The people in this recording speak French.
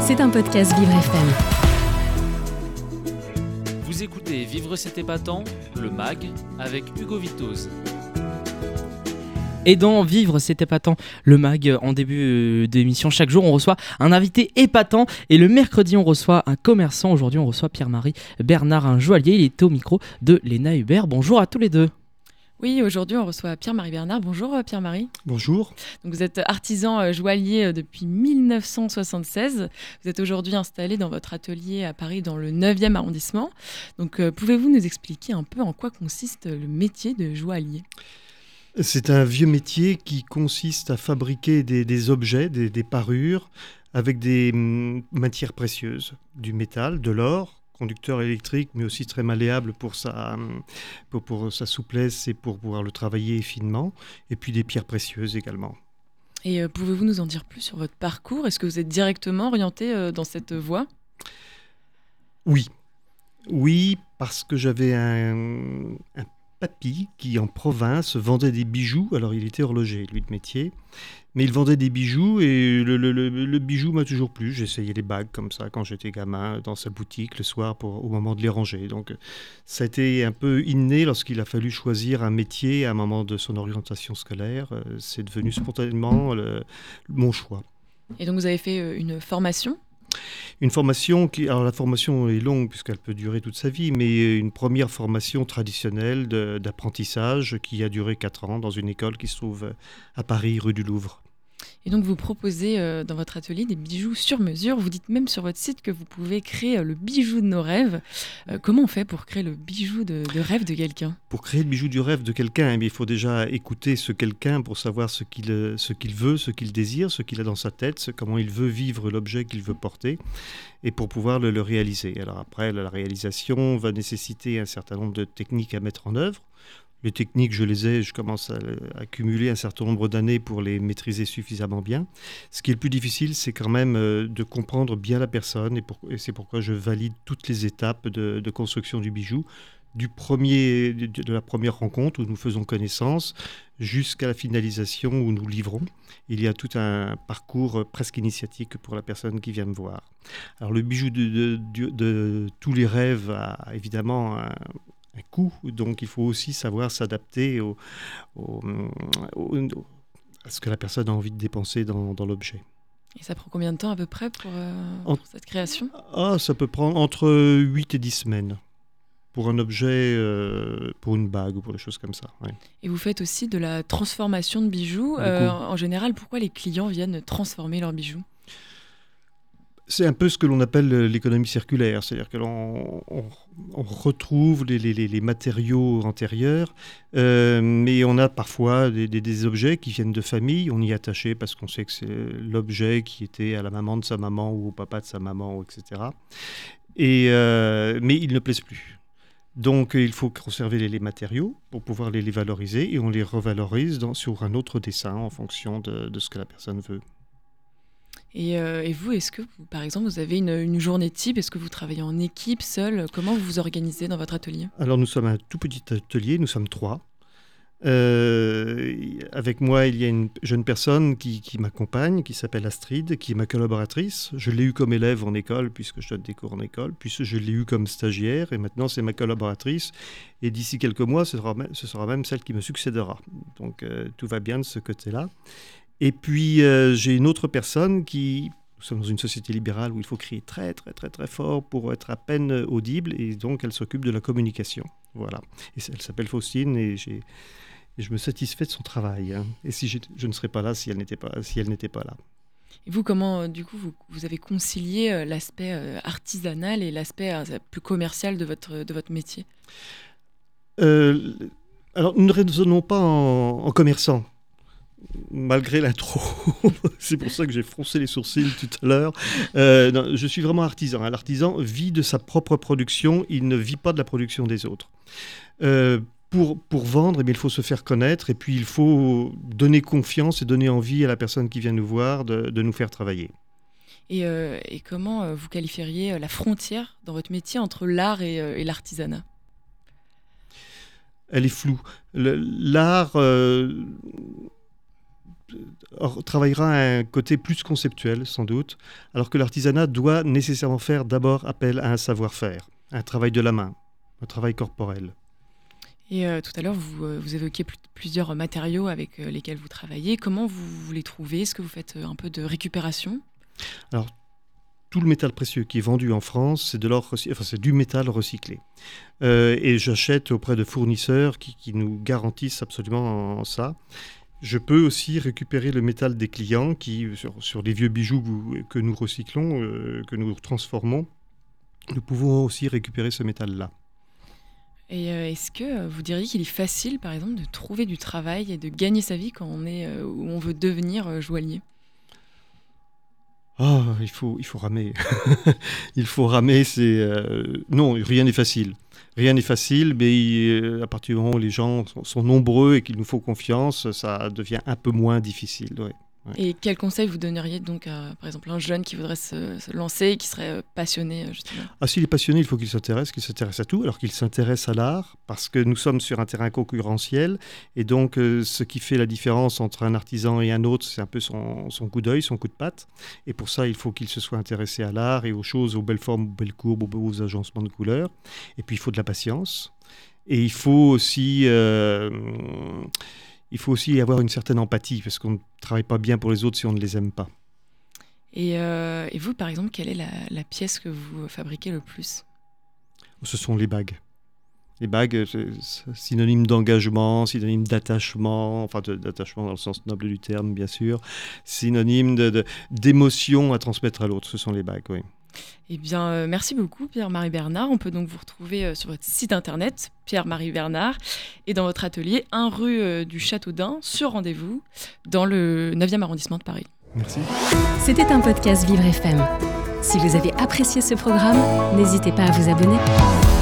C'est un podcast Vivre FM. Vous écoutez Vivre c'est épatant, le MAG, avec Hugo Vitoz. Et dans Vivre, c'est épatant, le mag en début euh, d'émission. Chaque jour, on reçoit un invité épatant. Et le mercredi, on reçoit un commerçant. Aujourd'hui, on reçoit Pierre-Marie Bernard, un joaillier. Il est au micro de Léna Hubert. Bonjour à tous les deux. Oui, aujourd'hui, on reçoit Pierre-Marie Bernard. Bonjour euh, Pierre-Marie. Bonjour. Donc, vous êtes artisan euh, joaillier depuis 1976. Vous êtes aujourd'hui installé dans votre atelier à Paris, dans le 9e arrondissement. Donc, pouvez-vous nous expliquer un peu en quoi consiste le métier de joaillier? C'est un vieux métier qui consiste à fabriquer des, objets, des, parures, avec des hum, matières précieuses, du métal, de l'or, conducteur électrique, mais aussi très malléable pour sa, hum, pour, sa souplesse et pour pouvoir le travailler finement, et puis des pierres précieuses également. Et euh, pouvez-vous nous en dire plus sur votre parcours? Est-ce que vous êtes directement orienté euh, dans cette voie? Oui. Oui, parce que j'avais un papy qui, en province, vendait des bijoux. Alors, il était horloger, lui, de métier. Mais il vendait des bijoux et le, bijou m'a toujours plu. J'essayais les bagues comme ça quand j'étais gamin dans sa boutique le soir pour, au moment de les ranger. Donc, ça a été un peu inné lorsqu'il a fallu choisir un métier à un moment de son orientation scolaire. Euh, c'est devenu spontanément mon choix. Et donc, vous avez fait euh, une formation une formation qui, alors la formation est longue puisqu'elle peut durer toute sa vie, mais une première formation traditionnelle d'apprentissage qui a duré 4 ans dans une école qui se trouve à Paris, rue du Louvre. Et donc vous proposez euh, dans votre atelier des bijoux sur mesure. Vous dites même sur votre site que vous pouvez créer euh, le bijou de nos rêves. Euh, comment on fait pour créer le bijou de, rêve de quelqu'un? Pour créer le bijou du rêve de quelqu'un, eh il faut déjà écouter ce quelqu'un pour savoir ce qu'il ce qu'il veut, ce qu'il désire, ce qu'il a dans sa tête, comment il veut vivre l'objet qu'il veut porter, et pour pouvoir le, le réaliser. Alors après, la réalisation va nécessiter un certain nombre de techniques à mettre en œuvre. Les techniques, je les ai, je commence à, accumuler un certain nombre d'années pour les maîtriser suffisamment bien. Ce qui est le plus difficile, c'est quand même euh, de comprendre bien la personne, et, c'est pourquoi je valide toutes les étapes de, construction du bijou, du premier, de, la première rencontre où nous faisons connaissance jusqu'à la finalisation où nous livrons. Il y a tout un parcours presque initiatique pour la personne qui vient me voir. Alors le bijou de, tous les rêves a évidemment un coût, donc il faut aussi savoir s'adapter au, à ce que la personne a envie de dépenser dans, l'objet. Et ça prend combien de temps à peu près pour, euh, cette création? Ah, Ça peut prendre entre 8 et 10 semaines pour un objet, euh, pour une bague ou pour des choses comme ça. Et vous faites aussi de la transformation de bijoux. Euh, en général, pourquoi les clients viennent transformer leurs bijoux? C'est un peu ce que l'on appelle l'économie circulaire, c'est-à-dire que l'on retrouve les, matériaux antérieurs, euh, mais on a parfois des, objets qui viennent de famille, on y est attaché parce qu'on sait que c'est l'objet qui était à la maman de sa maman ou au papa de sa maman, etc. Et, euh, mais ils ne plaisent plus. Donc il faut conserver les, matériaux pour pouvoir les, valoriser et on les revalorise sur un autre dessin en fonction de ce que la personne veut. Euh, et, vous, est-ce que, par exemple, vous avez une, journée type? Est-ce que vous travaillez en équipe, seul? Comment vous vous organisez dans votre atelier? Alors, nous sommes un tout petit atelier, nous sommes trois. Euh, avec moi, il y a une jeune personne qui, m'accompagne, qui s'appelle Astrid, qui est ma collaboratrice. Je l'ai eue comme élève en école, puisque je donne des cours en école, puis je l'ai eue comme stagiaire, et maintenant c'est ma collaboratrice. Et d'ici quelques mois, ce sera, même, celle qui me succédera. Donc euh, tout va bien de ce côté-là. Et puis, euh, j'ai une autre personne qui. Nous sommes dans une société libérale où il faut crier très, très, très, très fort pour être à peine audible. Et donc, elle s'occupe de la communication. Voilà. Et elle s'appelle Faustine et, et, je me satisfais de son travail. Hein. Et si je ne serais pas là si elle n'était pas, si elle n'était pas là. Et vous, comment, euh, du coup, vous, vous avez concilié euh, l'aspect artisanal et l'aspect plus commercial de votre, de votre métier? Alors, nous ne raisonnons pas en, en commerçant malgré l'intro. c'est pour ça que j'ai froncé les sourcils tout à l'heure. Euh, je suis vraiment artisan. Hein. L'artisan vit de sa propre production, il ne vit pas de la production des autres. Euh, pour, pour vendre, eh il faut se faire connaître et puis il faut donner confiance et donner envie à la personne qui vient nous voir de, nous faire travailler. Et, euh, comment vous qualifieriez la frontière dans votre métier entre l'art et, l'artisanat? Elle est floue. L'art travaillera un côté plus conceptuel, sans doute, alors que l'artisanat doit nécessairement faire d'abord appel à un savoir-faire, un travail de la main, un travail corporel. Et euh, tout à l'heure, vous, euh, vous, évoquiez plusieurs matériaux avec euh, lesquels vous travaillez. Comment vous, vous les trouvez? Est-ce que vous faites un peu de récupération? Alors, tout le métal précieux qui est vendu en France, c'est de l'or, enfin, c'est du métal recyclé. et j'achète auprès de fournisseurs qui, qui nous garantissent absolument ça. Je peux aussi récupérer le métal des clients qui, sur, sur les vieux bijoux que nous recyclons, euh, que nous transformons, nous pouvons aussi récupérer ce métal-là. Et euh, est-ce que vous diriez qu'il est facile, par exemple, de trouver du travail et de gagner sa vie quand on est euh, où on veut devenir joaillier? Ah, il faut, il faut ramer. il faut ramer. C'est non, rien n'est facile rien n'est facile, mais euh, à partir du moment où les gens sont, nombreux et qu'il nous faut confiance, ça devient un peu moins difficile. Et quel conseil vous donneriez donc à, par exemple, un jeune qui voudrait se, lancer et qui serait euh, passionné euh, justement? Ah, s'il est passionné, il faut qu'il s'intéresse, qu'il s'intéresse à tout, alors qu'il s'intéresse à l'art, parce que nous sommes sur un terrain concurrentiel, et donc euh, ce qui fait la différence entre un artisan et un autre, c'est un peu son, son coup d'œil, son coup de patte, et pour ça, il faut qu'il se soit intéressé à l'art et aux choses, aux belles formes, aux belles courbes, aux beaux agencements de couleurs, et puis il faut de la patience, et il faut aussi il faut aussi avoir une certaine empathie, parce qu'on ne travaille pas bien pour les autres si on ne les aime pas. Et, euh, vous, par exemple, quelle est la, pièce que vous fabriquez le plus? Ce sont les bagues. Les bagues, c'est synonyme d'engagement, synonyme d'attachement, enfin d'attachement dans le sens noble du terme, bien sûr, synonyme d'émotion à transmettre à l'autre. Ce sont les bagues, oui. Eh bien, euh, merci beaucoup, Pierre-Marie Bernard. On peut donc vous retrouver euh, sur votre site internet, Pierre-Marie Bernard, et dans votre atelier, 1 rue euh, du Château d'Ain, sur rendez-vous, dans le 9e arrondissement de Paris. Merci. C'était un podcast Vivre FM. Si vous avez apprécié ce programme, n'hésitez pas à vous abonner.